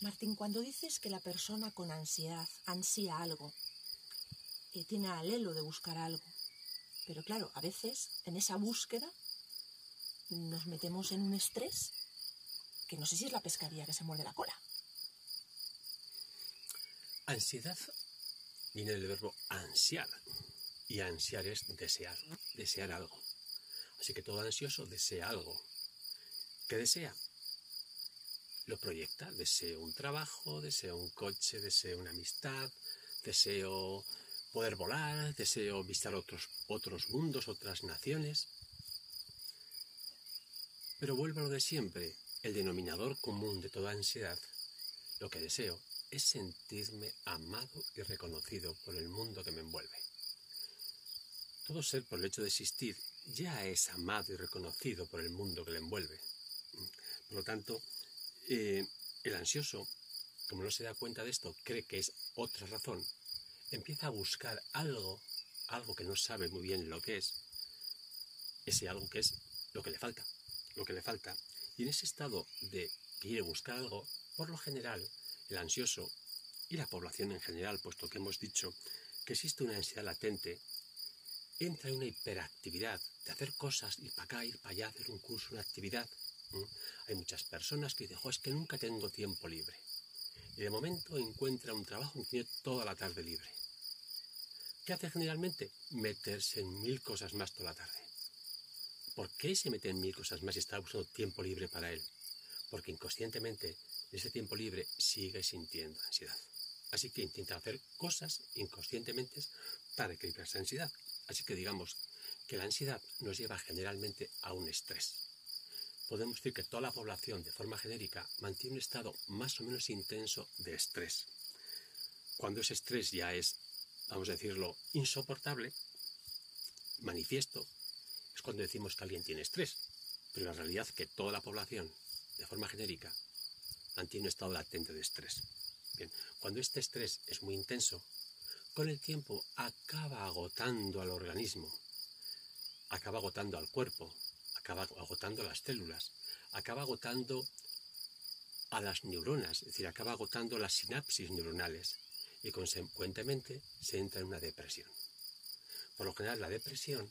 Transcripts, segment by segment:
Martín, cuando dices que la persona con ansiedad ansía algo, eh, tiene alelo de buscar algo, pero claro, a veces en esa búsqueda nos metemos en un estrés que no sé si es la pescadilla que se muerde la cola. Ansiedad viene del verbo ansiar. Y ansiar es desear, desear algo. Así que todo ansioso desea algo. ¿Qué desea? Lo proyecta. Deseo un trabajo, deseo un coche, deseo una amistad, deseo poder volar, deseo visitar otros, otros mundos, otras naciones. Pero vuelvo a lo de siempre. El denominador común de toda ansiedad, lo que deseo, es sentirme amado y reconocido por el mundo que me envuelve. Todo ser, por el hecho de existir, ya es amado y reconocido por el mundo que le envuelve. Por lo tanto, eh, el ansioso, como no se da cuenta de esto, cree que es otra razón, empieza a buscar algo, algo que no sabe muy bien lo que es, ese algo que es lo que le falta, lo que le falta. Y en ese estado de quiere buscar algo, por lo general, el ansioso y la población en general, puesto que hemos dicho que existe una ansiedad latente, entra en una hiperactividad de hacer cosas, ir para acá, ir para allá, hacer un curso, una actividad. Hay muchas personas que dicen, es que nunca tengo tiempo libre. Y de momento encuentra un trabajo en que tiene toda la tarde libre. ¿Qué hace generalmente? Meterse en mil cosas más toda la tarde. ¿Por qué se mete en mil cosas más y está buscando tiempo libre para él? Porque inconscientemente en ese tiempo libre sigue sintiendo ansiedad. Así que intenta hacer cosas inconscientemente para equilibrar esa ansiedad. Así que digamos que la ansiedad nos lleva generalmente a un estrés. Podemos decir que toda la población, de forma genérica, mantiene un estado más o menos intenso de estrés. Cuando ese estrés ya es, vamos a decirlo, insoportable, manifiesto, es cuando decimos que alguien tiene estrés. Pero la realidad es que toda la población, de forma genérica, mantiene un estado latente de estrés. Bien, cuando este estrés es muy intenso, con el tiempo acaba agotando al organismo, acaba agotando al cuerpo, acaba agotando las células, acaba agotando a las neuronas, es decir, acaba agotando las sinapsis neuronales y consecuentemente se entra en una depresión. Por lo general, la depresión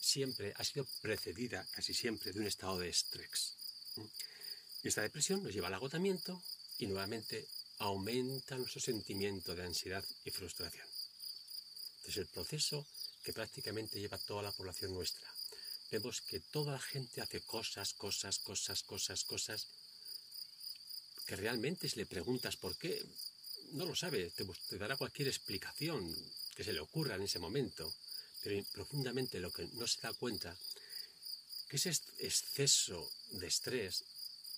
siempre ha sido precedida, casi siempre, de un estado de estrés. Y esta depresión nos lleva al agotamiento y nuevamente aumenta nuestro sentimiento de ansiedad y frustración. Es el proceso que prácticamente lleva toda la población nuestra. Vemos que toda la gente hace cosas, cosas, cosas, cosas, cosas, que realmente si le preguntas por qué, no lo sabe, te, dará cualquier explicación que se le ocurra en ese momento, pero profundamente lo que no se da cuenta, que ese exceso de estrés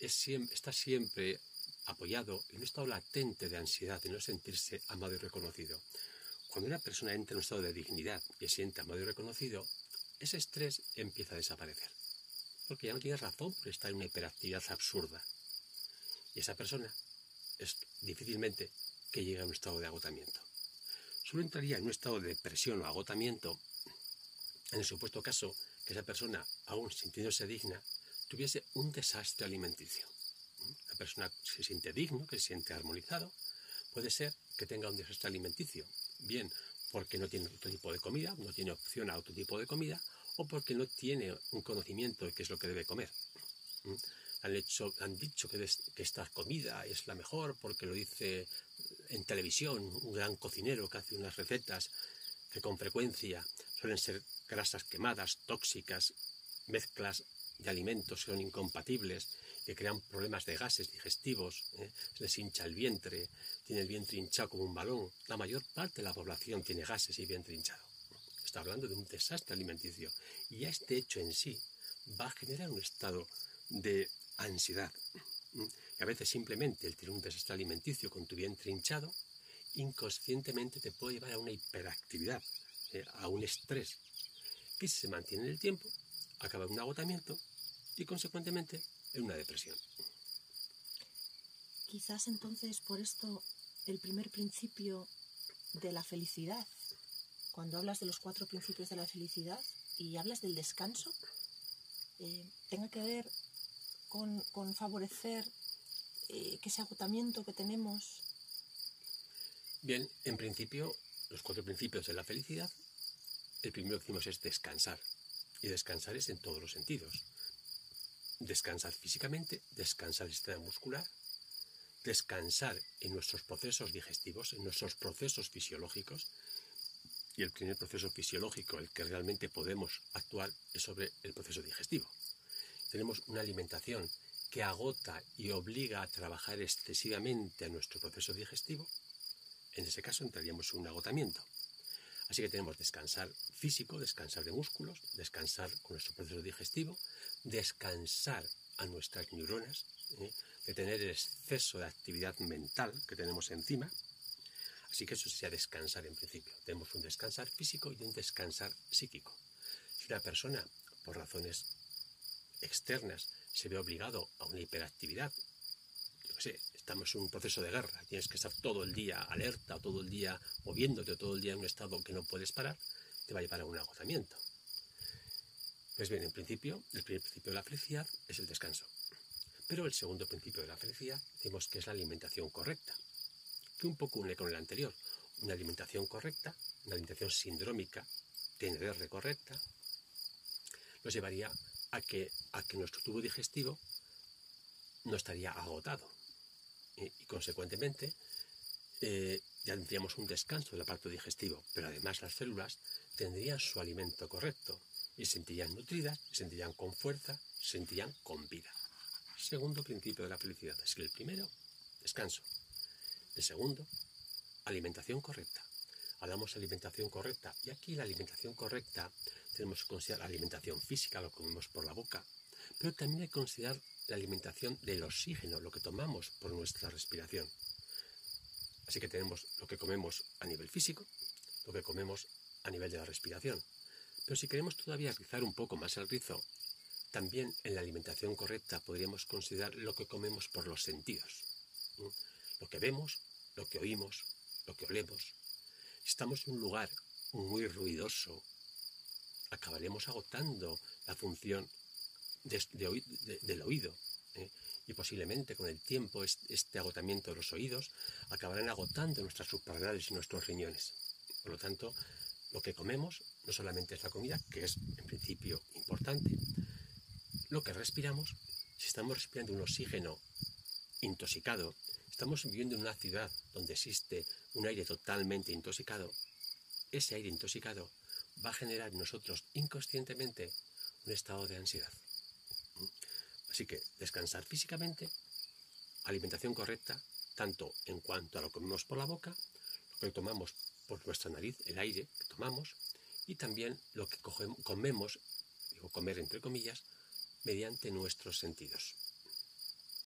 es, está siempre apoyado en un estado latente de ansiedad, de no sentirse amado y reconocido. Cuando una persona entra en un estado de dignidad y se siente amado y reconocido, ese estrés empieza a desaparecer. Porque ya no tiene razón por estar en una hiperactividad absurda. Y esa persona es difícilmente que llegue a un estado de agotamiento. Solo entraría en un estado de depresión o agotamiento en el supuesto caso que esa persona, aún sintiéndose digna, tuviese un desastre alimenticio persona se siente digno, que se siente armonizado, puede ser que tenga un desastre alimenticio. Bien, porque no tiene otro tipo de comida, no tiene opción a otro tipo de comida, o porque no tiene un conocimiento de qué es lo que debe comer. ¿Mm? Han, hecho, han dicho que, que, esta comida es la mejor porque lo dice en televisión un gran cocinero que hace unas recetas que con frecuencia suelen ser grasas quemadas, tóxicas, mezclas de alimentos que son incompatibles que crean problemas de gases digestivos, ¿eh? se les hincha el vientre, tiene el vientre hinchado como un balón. La mayor parte de la población tiene gases y vientre hinchado. Está hablando de un desastre alimenticio. Y este hecho en sí va a generar un estado de ansiedad. Y a veces simplemente el tener un desastre alimenticio con tu vientre hinchado, inconscientemente te puede llevar a una hiperactividad, ¿eh? a un estrés, que si se mantiene en el tiempo, acaba en un agotamiento y consecuentemente en una depresión. Quizás entonces por esto el primer principio de la felicidad, cuando hablas de los cuatro principios de la felicidad y hablas del descanso, eh, tenga que ver con, favorecer eh, que ese agotamiento que tenemos? Bien, en principio, los cuatro principios de la felicidad, el primero que hicimos es descansar. Y descansar es en todos los sentidos. Descansar físicamente, descansar el sistema muscular, descansar en nuestros procesos digestivos, en nuestros procesos fisiológicos. Y el primer proceso fisiológico, el que realmente podemos actuar, es sobre el proceso digestivo. Tenemos una alimentación que agota y obliga a trabajar excesivamente a nuestro proceso digestivo, en ese caso entraríamos en un agotamiento. Así que tenemos descansar físico, descansar de músculos, descansar con nuestro proceso digestivo, descansar a nuestras neuronas, ¿eh? tener el exceso de actividad mental que tenemos encima. Así que eso sería descansar en principio. Tenemos un descansar físico y un descansar psíquico. Si una persona, por razones externas, se ve obligado a una hiperactividad, estamos en un proceso de guerra, tienes que estar todo el día alerta, todo el día moviéndote, todo el día en un estado que no puedes parar, te va a llevar a un agotamiento. Pues bien, en principio, el primer principio de la felicidad es el descanso. Pero el segundo principio de la felicidad decimos que es la alimentación correcta, que un poco une con el anterior. Una alimentación correcta, una alimentación sindrómica, TNR correcta, nos llevaría a que, a que nuestro tubo digestivo no estaría agotado y, consecuentemente eh, ya tendríamos un descanso del aparato digestivo, pero además las células tendrían su alimento correcto y sentirían nutridas, se sentirían con fuerza, se sentirían con vida. Segundo principio de la felicidad es que el primero, descanso. El segundo, alimentación correcta. Hablamos de alimentación correcta y aquí la alimentación correcta tenemos que considerar la alimentación física, lo comemos por la boca, pero también hay que considerar la alimentación del oxígeno, lo que tomamos por nuestra respiración. Así que tenemos lo que comemos a nivel físico, lo que comemos a nivel de la respiración. Pero si queremos todavía rizar un poco más el rizo también en la alimentación correcta podríamos considerar lo que comemos por los sentidos. Lo que vemos, lo que oímos, lo que olemos. Si estamos en un lugar muy ruidoso, acabaremos agotando la función del oído. ¿eh? Y posiblemente con el tiempo este agotamiento de los oídos acabarán agotando nuestras suprarrenales y nuestros riñones. Por lo tanto, lo que comemos no solamente es la comida, que es en principio importante, lo que respiramos, si estamos respirando un oxígeno intoxicado, estamos viviendo en una ciudad donde existe un aire totalmente intoxicado, ese aire intoxicado va a generar en nosotros inconscientemente un estado de ansiedad. Así que descansar físicamente, alimentación correcta, tanto en cuanto a lo que comemos por la boca, lo que tomamos por nuestra nariz, el aire que tomamos, y también lo que comemos, digo comer entre comillas, mediante nuestros sentidos.